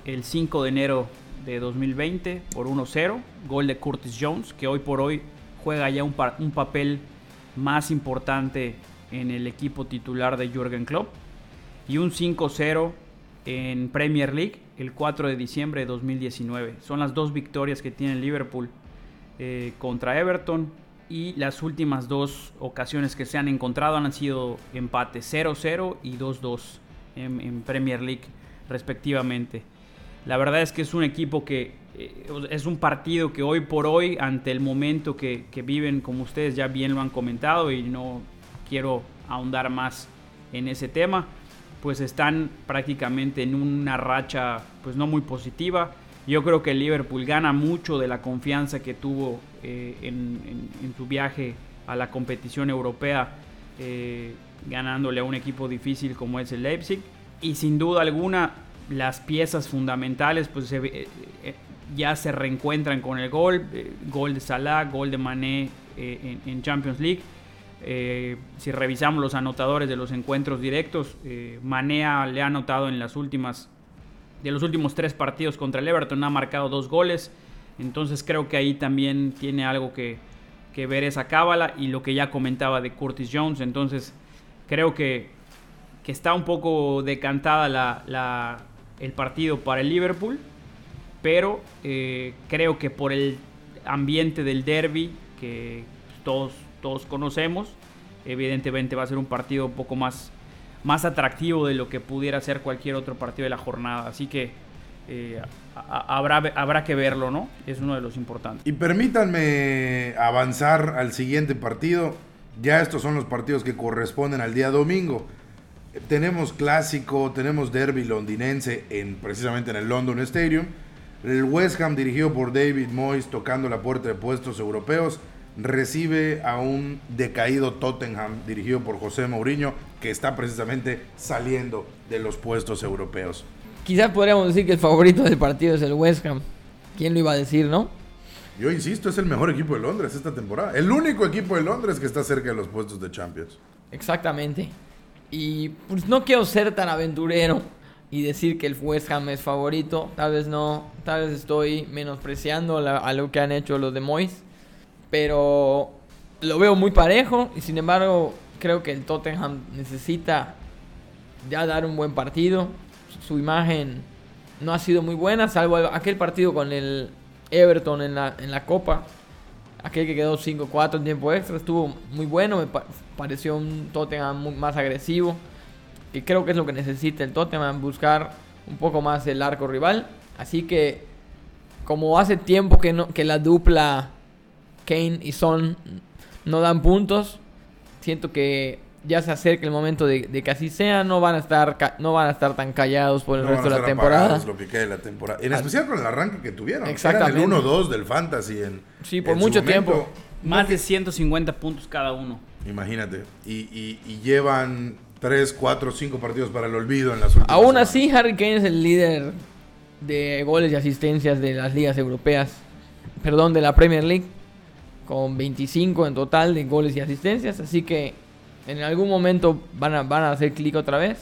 el 5 de enero de 2020 por 1-0, gol de Curtis Jones, que hoy por hoy juega ya un, un papel más importante en el equipo titular de Jürgen Klopp, y un 5-0 en Premier League el 4 de diciembre de 2019. Son las dos victorias que tiene Liverpool eh, contra Everton y las últimas dos ocasiones que se han encontrado han sido empates 0-0 y 2-2 en, Premier League respectivamente. La verdad es que es un equipo que es un partido que hoy por hoy, ante el momento que, que viven, como ustedes ya bien lo han comentado y no quiero ahondar más en ese tema, pues están prácticamente en una racha pues no muy positiva. Yo creo que el Liverpool gana mucho de la confianza que tuvo eh, en, su viaje a la competición europea, eh, ganándole a un equipo difícil como es el Leipzig. Y sin duda alguna, las piezas fundamentales pues eh, ya se reencuentran con el gol, gol de Salah, gol de Mané en Champions League. Eh, si revisamos los anotadores de los encuentros directos, eh, Manea le ha anotado en las últimas de los últimos tres partidos contra el Everton, ha marcado dos goles. Entonces creo que ahí también tiene algo que, ver esa cábala y lo que ya comentaba de Curtis Jones. Entonces creo que, está un poco decantada la, el partido para el Liverpool, pero eh, creo que por el ambiente del derby que todos, todos conocemos, evidentemente va a ser un partido un poco más, más atractivo de lo que pudiera ser cualquier otro partido de la jornada. Así que eh, habrá, habrá que verlo, ¿no? Es uno de los importantes. Y permítanme avanzar al siguiente partido. Ya estos son los partidos que corresponden al día domingo. Tenemos clásico, tenemos derby londinense en, precisamente en el London Stadium. El West Ham dirigido por David Moyes tocando la puerta de puestos europeos recibe a un decaído Tottenham dirigido por José Mourinho que está precisamente saliendo de los puestos europeos. Quizás podríamos decir que el favorito del partido es el West Ham. ¿Quién lo iba a decir, no? Yo insisto, es el mejor equipo de Londres esta temporada. El único equipo de Londres que está cerca de los puestos de Champions. Exactamente. Y pues no quiero ser tan aventurero y decir que el West Ham es favorito. Tal vez no, tal vez estoy menospreciando a lo que han hecho los de Moyes. Pero lo veo muy parejo y sin embargo creo que el Tottenham necesita ya dar un buen partido su imagen no ha sido muy buena, salvo aquel partido con el Everton en la, en la Copa. Aquel que quedó 5-4 en tiempo extra estuvo muy bueno, me pareció un Tottenham más agresivo. Y creo que es lo que necesita el Tottenham, buscar un poco más el arco rival. Así que, como hace tiempo que, no, que la dupla Kane y Son no dan puntos, siento que ya se acerca el momento de, que así sea, no van a estar no van a estar tan callados por el resto de la temporada. Lo que quede la temporada. En especial con el arranque que tuvieron. Exactamente. el 1-2 del Fantasy en Sí, por mucho tiempo. Más de 150 puntos cada uno. Imagínate. Y, llevan 3, 4, 5 partidos para el olvido en las últimas Aún así, Harry Kane es el líder de goles y asistencias de las ligas europeas. Perdón, de la Premier League. Con 25 en total de goles y asistencias. Así que en algún momento van a, van a hacer clic otra vez.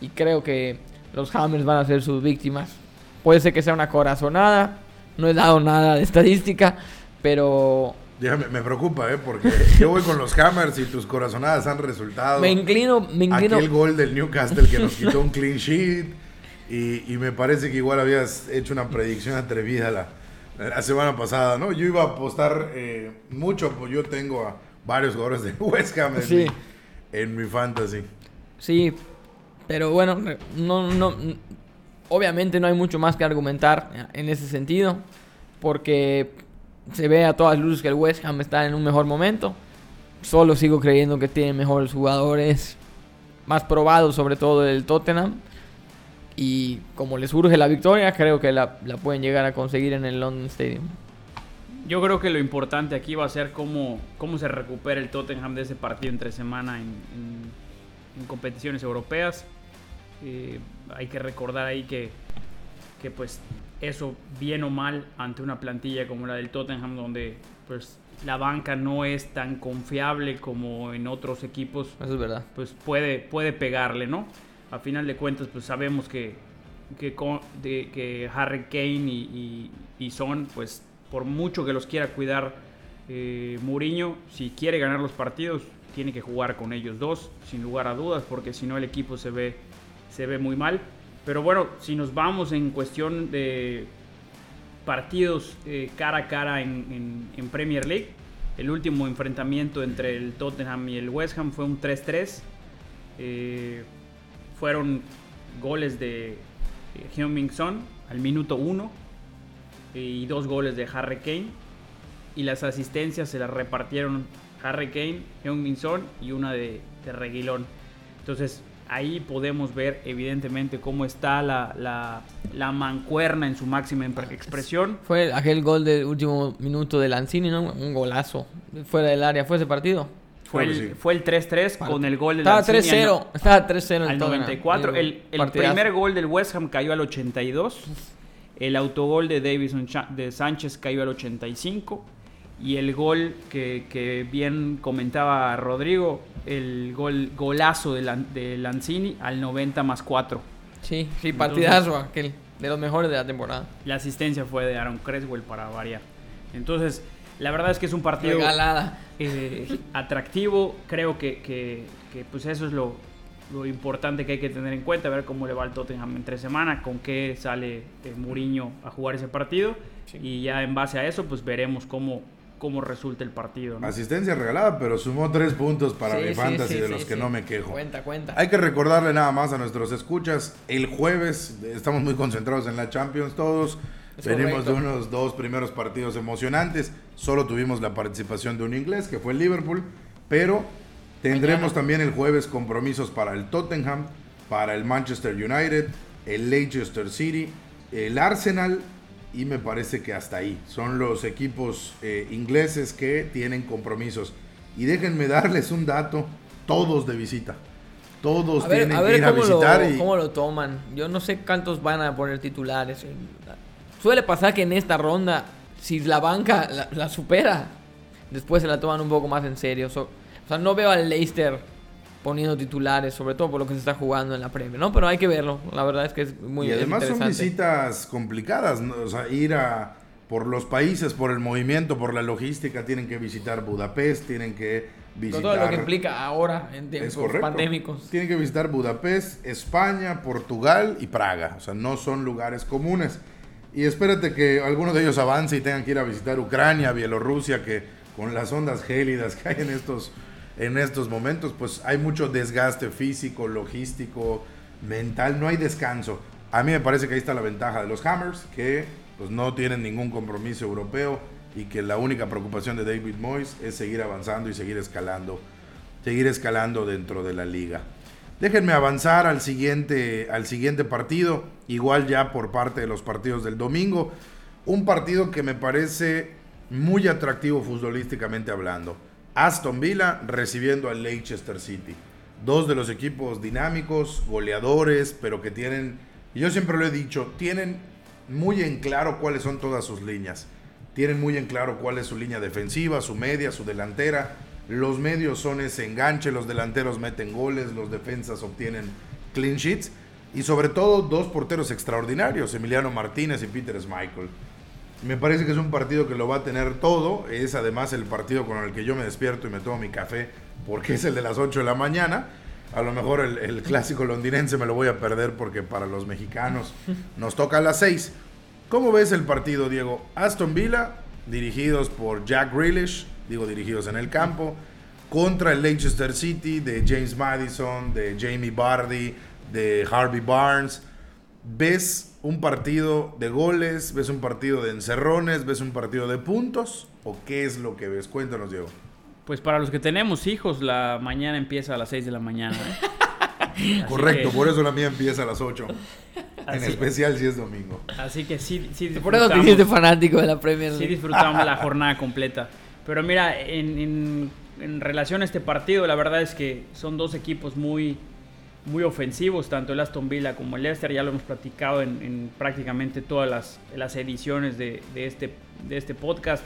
Y creo que los Hammers van a ser sus víctimas. Puede ser que sea una corazonada. No he dado nada de estadística. Pero me, preocupa, ¿eh? Porque yo voy con los Hammers y tus corazonadas han resultado. Me inclino, me inclino. Aquel gol del Newcastle que nos quitó un clean sheet. Y, me parece que igual habías hecho una predicción atrevida la, la semana pasada, ¿no? Yo iba a apostar eh, mucho, pues yo tengo a varios jugadores de West Ham sí en mi fantasy. Sí, pero bueno, no, no, obviamente no hay mucho más que argumentar en ese sentido, porque se ve a todas luces que el West Ham está en un mejor momento. Solo sigo creyendo que tiene mejores jugadores, más probados sobre todo el Tottenham. Y como les surge la victoria, creo que la, la pueden llegar a conseguir en el London Stadium. Yo creo que lo importante aquí va a ser cómo, cómo se recupera el Tottenham de ese partido entre semana en, competiciones europeas. Eh, hay que recordar ahí que, que, pues eso bien o mal ante una plantilla como la del Tottenham donde pues la banca no es tan confiable como en otros equipos. Eso es verdad. Pues puede, puede pegarle, ¿no? A final de cuentas pues sabemos que, que, que Harry Kane y, y, y Son pues por mucho que los quiera cuidar eh, Mourinho, si quiere ganar los partidos, tiene que jugar con ellos dos, sin lugar a dudas, porque si no el equipo se ve, se ve muy mal. Pero bueno, si nos vamos en cuestión de partidos eh, cara a cara en, Premier League, el último enfrentamiento entre el Tottenham y el West Ham fue un 3-3. Eh, fueron goles de eh, Heung-Min Son al minuto 1 y dos goles de Harry Kane. Y las asistencias se las repartieron Harry Kane, Heung-Min Son y una de, de, Reguilón. Entonces ahí podemos ver evidentemente cómo está la, la, la, mancuerna en su máxima expresión. Fue aquel gol del último minuto de Lanzini, ¿no? Un golazo fuera del área. ¿Fue ese partido? Fue el, fue el 3-3 con el gol de Estaba 3-0. Estaba 3-0 al 94. El, el primer gol del West Ham cayó al 82. El autogol de Davison de Sánchez cayó al 85. Y el gol que, bien comentaba Rodrigo, el gol golazo de, de Lanzini al 90 más 4. Sí, sí, partidazo aquel. de los mejores de la temporada. La asistencia fue de Aaron Creswell para variar. Entonces, la verdad es que es un partido eh, atractivo. Creo que, que, pues eso es lo, lo, importante que hay que tener en cuenta, ver cómo le va el Tottenham en tres semanas, con qué sale eh, Mourinho a jugar ese partido. Y ya en base a eso, pues veremos cómo, cómo resulta el partido. Asistencia regalada, pero sumó tres puntos para mi fantasy de los que no me quejo. Cuenta, cuenta. Hay que recordarle nada más a nuestros escuchas, el jueves estamos muy concentrados en la Champions todos. Venimos de unos dos primeros partidos emocionantes. Solo tuvimos la participación de un inglés, que fue el Liverpool. Pero tendremos también el jueves compromisos para el Tottenham, para el Manchester United, el Leicester City, el Arsenal y me parece que hasta ahí. Son los equipos eh, ingleses que tienen compromisos. Y déjenme darles un dato, todos de visita. Todos tienen que ir a visitar. y... ¿Cómo lo toman? Yo no sé cuántos van a poner titulares. Suele pasar que en esta ronda, si la banca la, supera, después se la toman un poco más en serio. o sea, no veo al Leicester poniendo titulares, sobre todo por lo que se está jugando en la Premier, ¿no? Pero hay que verlo, la verdad es que es muy Y además son visitas complicadas, o sea, ir a por los países, por el movimiento, por la logística, tienen que visitar Budapest, tienen que visitar... Todo lo que implica ahora en tiempos pandémicos. Tienen que visitar Budapest, España, Portugal y Praga, o sea, no son lugares comunes. Y espérate que alguno de ellos avance y tengan que ir a visitar Ucrania, Bielorrusia, que con las ondas gélidas que hay en estos en estos momentos, pues hay mucho desgaste físico, logístico, mental, no hay descanso. A mí me parece que ahí está la ventaja de los Hammers, que pues no tienen ningún compromiso europeo y que la única preocupación de David Moyes es seguir avanzando y seguir escalando, seguir escalando dentro de la liga. Déjenme avanzar al siguiente, al siguiente partido, igual ya por parte de los partidos del domingo. Un partido que me parece muy atractivo futbolísticamente hablando. Aston Villa recibiendo al Leicester City. Dos de los equipos dinámicos, goleadores, pero que tienen, yo siempre lo he dicho, tienen muy en claro cuáles son todas sus líneas. Tienen muy en claro cuál es su línea defensiva, su media, su delantera. Los medios son ese enganche, los delanteros meten goles, los defensas obtienen clean sheets. Y sobre todo dos porteros extraordinarios, Emiliano Martínez y Peter Schmeichel. Me parece que es un partido que lo va a tener todo. Es además el partido con el que yo me despierto y me tomo mi café porque es el de las 8 de la mañana. A lo mejor el, clásico londinense me lo voy a perder porque para los mexicanos nos toca a las 6. ¿Cómo ves el partido, Diego? Aston Villa, dirigidos por Jack Grealish, digo dirigidos en el campo, contra el Leicester City de James Madison, de Jamie Bardi, de Harvey Barnes. ¿Ves un partido de goles? ¿Ves un partido de encerrones? ¿Ves un partido de puntos? ¿O qué es lo que ves? Cuéntanos, Diego. Pues para los que tenemos hijos, la mañana empieza a las 6 de la mañana. ¿eh? Correcto, por eso la mía empieza a las 8. en especial si es domingo. Así que sí, sí Por eso te fanático de la Premier Sí disfrutamos la jornada completa. Pero mira, en, en relación a este partido, la verdad es que son dos equipos muy muy ofensivos, tanto el Aston Villa como el Leicester, ya lo hemos platicado en, prácticamente todas las, ediciones de, este, de este podcast.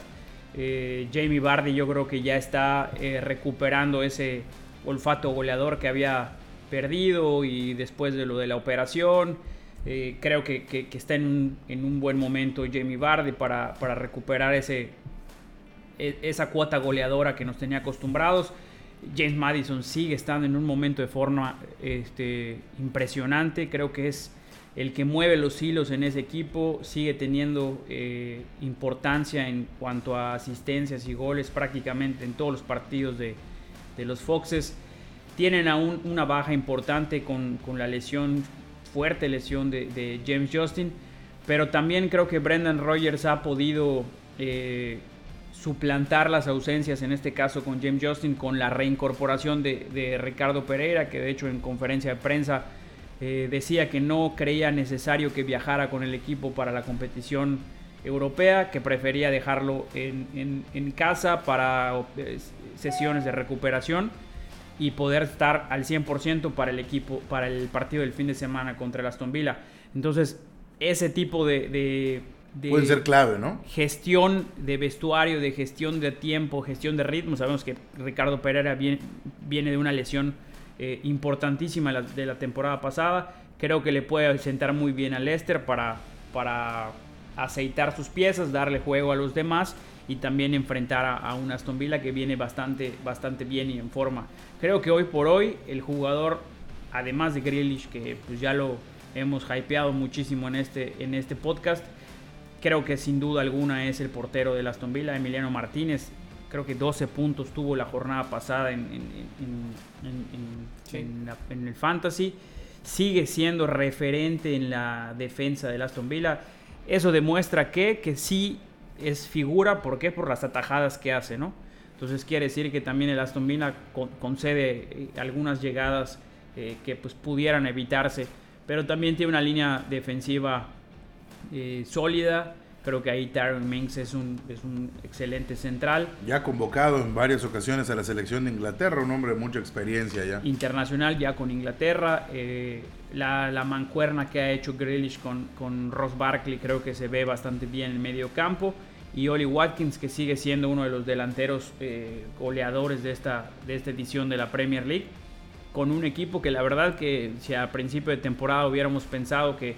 Eh, Jamie Vardy yo creo que ya está eh, recuperando ese olfato goleador que había perdido y después de lo de la operación. Eh, creo que, está en un, buen momento Jamie Vardy para, para recuperar ese, e, esa cuota goleadora que nos tenía acostumbrados. James Madison sigue estando en un momento de forma este, impresionante. Creo que es el que mueve los hilos en ese equipo. Sigue teniendo eh, importancia en cuanto a asistencias y goles prácticamente en todos los partidos de, los Foxes. Tienen aún una baja importante con, la lesión, fuerte lesión de, James Justin. Pero también creo que Brendan Rogers ha podido eh, suplantar las ausencias, en este caso con James Justin, con la reincorporación de, Ricardo Pereira, que de hecho en conferencia de prensa eh, decía que no creía necesario que viajara con el equipo para la competición europea, que prefería dejarlo en, casa para eh, sesiones de recuperación y poder estar al 100% para el equipo, para el partido del fin de semana contra el Aston Villa. Entonces, ese tipo de Puede ser clave, ¿no? Gestión de vestuario, de gestión de tiempo, gestión de ritmo. Sabemos que Ricardo Pereira viene, de una lesión eh, importantísima de la temporada pasada. Creo que le puede sentar muy bien a Leicester para, para aceitar sus piezas, darle juego a los demás y también enfrentar a, un Aston Villa que viene bastante, bastante bien y en forma. Creo que hoy por hoy el jugador, además de Grealish, que pues ya lo hemos hypeado muchísimo en este, en este podcast, creo que sin duda alguna es el portero del Aston Villa, Emiliano Martínez. Creo que 12 puntos tuvo la jornada pasada en, en el Fantasy. Sigue siendo referente en la defensa del Aston Villa. Eso demuestra que, que sí es figura, ¿por qué? Por las atajadas que hace, ¿no? Entonces quiere decir que también el Aston Villa concede eh, algunas llegadas eh, que pues pudieran evitarse, pero también tiene una línea defensiva eh, sólida, Creo que ahí Tyron Minks es un, es un excelente central. Ya convocado en varias ocasiones a la selección de Inglaterra, un hombre de mucha experiencia ya. Internacional ya con Inglaterra. Eh, la, la, mancuerna que ha hecho Grealish con, con Ross Barkley creo que se ve bastante bien en medio campo. Y Oli Watkins que sigue siendo uno de los delanteros eh, goleadores de esta, de esta edición de la Premier League. Con un equipo que la verdad que si a principio de temporada hubiéramos pensado que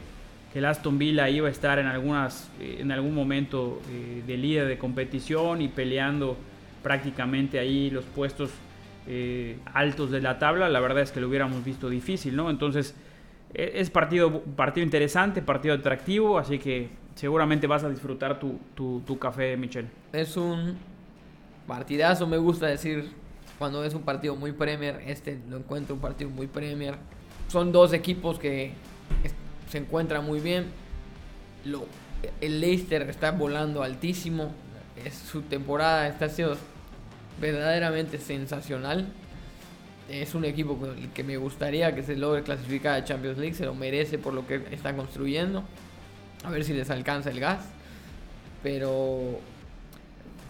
que Aston Villa iba a estar en, algunas, eh, en algún momento eh, de líder de competición y peleando prácticamente ahí los puestos eh, altos de la tabla, la verdad es que lo hubiéramos visto difícil, ¿no? Entonces e, es partido, partido interesante, partido atractivo, así que seguramente vas a disfrutar tu, tu, tu café, Michel. Es un partidazo, me gusta decir cuando es un partido muy Premier, este lo encuentro un partido muy Premier. Son dos equipos que se encuentra muy bien. Lo, el Leicester está volando altísimo. Es, su temporada está siendo verdaderamente sensacional. Es un equipo que me gustaría que se logre clasificar a Champions League. Se lo merece por lo que está construyendo. A ver si les alcanza el gas. Pero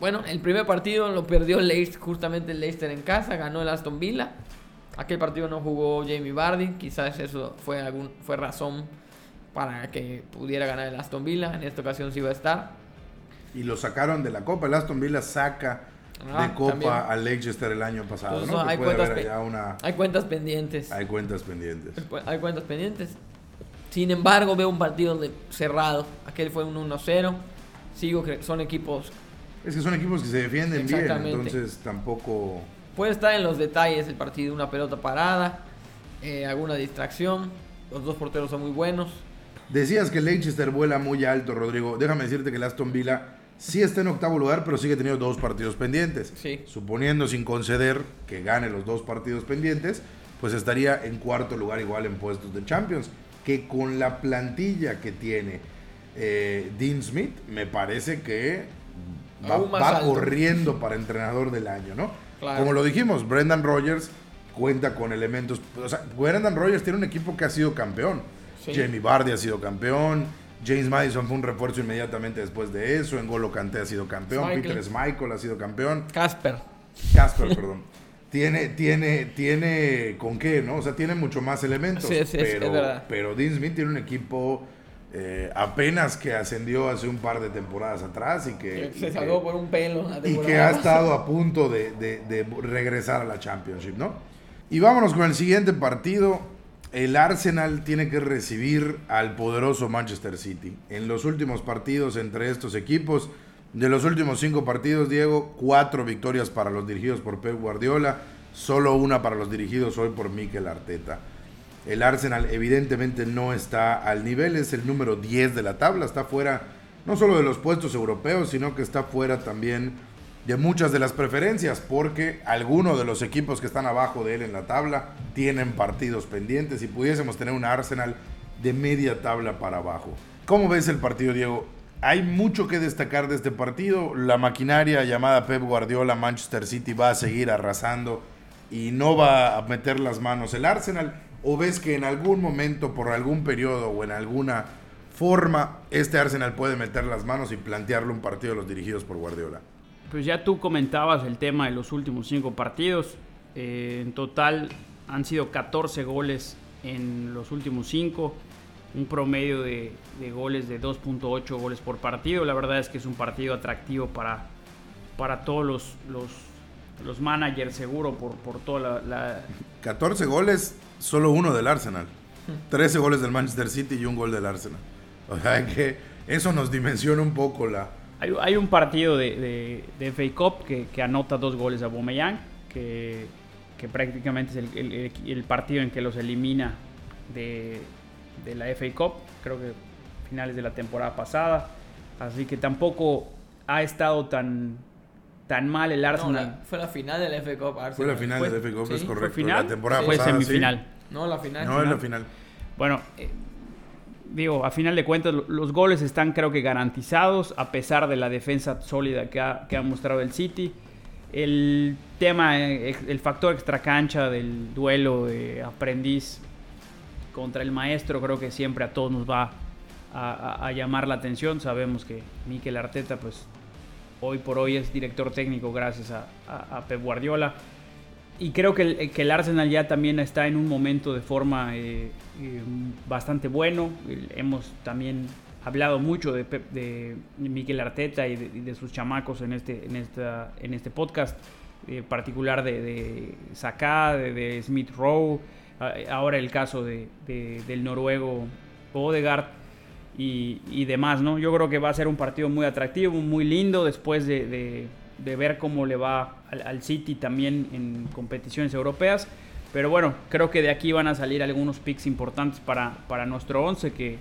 bueno, el primer partido lo perdió Leicester, justamente el Leicester en casa. Ganó el Aston Villa. Aquel partido no jugó Jamie Vardy. Quizás eso fue, algún, fue razón para que pudiera ganar el Aston Villa. En esta ocasión sí iba a estar. Y lo sacaron de la Copa. El Aston Villa saca ah, de Copa al Leicester el año pasado. ¿no? hay, cuentas hay cuentas pendientes. Hay cuentas pendientes. Hay cuentas pendientes. Sin embargo, veo un partido cerrado. Aquel fue un 1-0. Sigo que son equipos. Es que son equipos que se defienden bien, entonces tampoco. Puede estar en los detalles el partido, una pelota parada, eh, alguna distracción. Los dos porteros son muy buenos. Decías que Leicester vuela muy alto, Rodrigo. Déjame decirte que el Aston Villa sí está en octavo lugar, pero sigue teniendo dos partidos pendientes. Sí. Suponiendo sin conceder que gane los dos partidos pendientes, pues estaría en cuarto lugar igual en puestos de Champions. Que con la plantilla que tiene eh, Dean Smith, me parece que va, corriendo para entrenador del año, ¿no? Como lo dijimos, Brendan Rodgers cuenta con elementos. O sea, Brendan Rodgers tiene un equipo que ha sido campeón Jamie Vardy ha sido campeón. James Madison fue un refuerzo inmediatamente después de eso. Engolo Kanté ha sido campeón. Peter Schmeichel ha sido campeón. Casper. Casper, perdón. Tiene, tiene, tiene con qué, ¿no? O sea, tiene mucho más elementos. Sí, sí, pero, es verdad. pero Dean Smith tiene un equipo eh, apenas que ascendió hace un par de temporadas atrás y que... Se salvó por un pelo. y que ha estado a punto de, de regresar a la Championship, ¿no? Y vámonos con el siguiente partido el Arsenal tiene que recibir al poderoso Manchester City. En los últimos partidos entre estos equipos, de los últimos cinco partidos, Diego, cuatro victorias para los dirigidos por Pep Guardiola, solo una para los dirigidos hoy por Mikel Arteta. El Arsenal evidentemente no está al nivel, es el número 10 de la tabla, está fuera no solo de los puestos europeos, sino que está fuera también de muchas de las preferencias, porque algunos de los equipos que están abajo de él en la tabla tienen partidos pendientes y pudiésemos tener un Arsenal de media tabla para abajo. ¿Cómo ves el partido, Diego? Hay mucho que destacar de este partido. La maquinaria llamada Pep Guardiola Manchester City va a seguir arrasando y no va a meter las manos el Arsenal. ¿O ves que en algún momento, por algún periodo o en alguna forma, este Arsenal puede meter las manos y plantearle un partido a los dirigidos por Guardiola? Pues ya tú comentabas el tema de los últimos cinco partidos. Eh, en total han sido 14 goles en los últimos cinco. Un promedio de, goles de 2.8 goles por partido. La verdad es que es un partido atractivo para, para todos los, los, managers, seguro, por, por toda la, 14 goles, solo uno del Arsenal. 13 goles del Manchester City y un gol del Arsenal. O sea que eso nos dimensiona un poco la... Hay, un partido de, de, FA Cup que, anota dos goles a Bomeyang, que, que prácticamente es el, el, partido en que los elimina de, de la FA Cup, creo que finales de la temporada pasada. Así que tampoco ha estado tan, tan mal el Arsenal. fue la final del FA Cup. Fue la final del FA Cup, es correcto. ¿Fue final? La temporada fue semifinal. No, la final. No, es la final. Bueno, eh, digo, a final de cuentas, los goles están creo que garantizados, a pesar de la defensa sólida que ha, que ha mostrado el City. El tema, eh, el factor extracancha del duelo de aprendiz contra el maestro, creo que siempre a todos nos va a, llamar la atención. Sabemos que Mikel Arteta, pues hoy por hoy es director técnico gracias a, Pep Guardiola. Y creo que el, que el, Arsenal ya también está en un momento de forma eh, eh, bastante bueno. Hemos también hablado mucho de, de Mikel Arteta y de, sus chamacos en este, en esta, en este podcast, en particular de, de Saka, de, Smith Rowe, ahora el caso de, del noruego Odegaard y, demás, ¿no? Yo creo que va a ser un partido muy atractivo, muy lindo después de, ver cómo le va al, City también en competiciones europeas. Pero bueno, creo que de aquí van a salir algunos picks importantes para, para nuestro 11 que,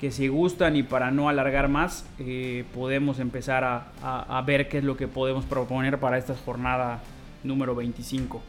que si gustan y para no alargar más, eh, podemos empezar a, a, ver qué es lo que podemos proponer para esta jornada número 25.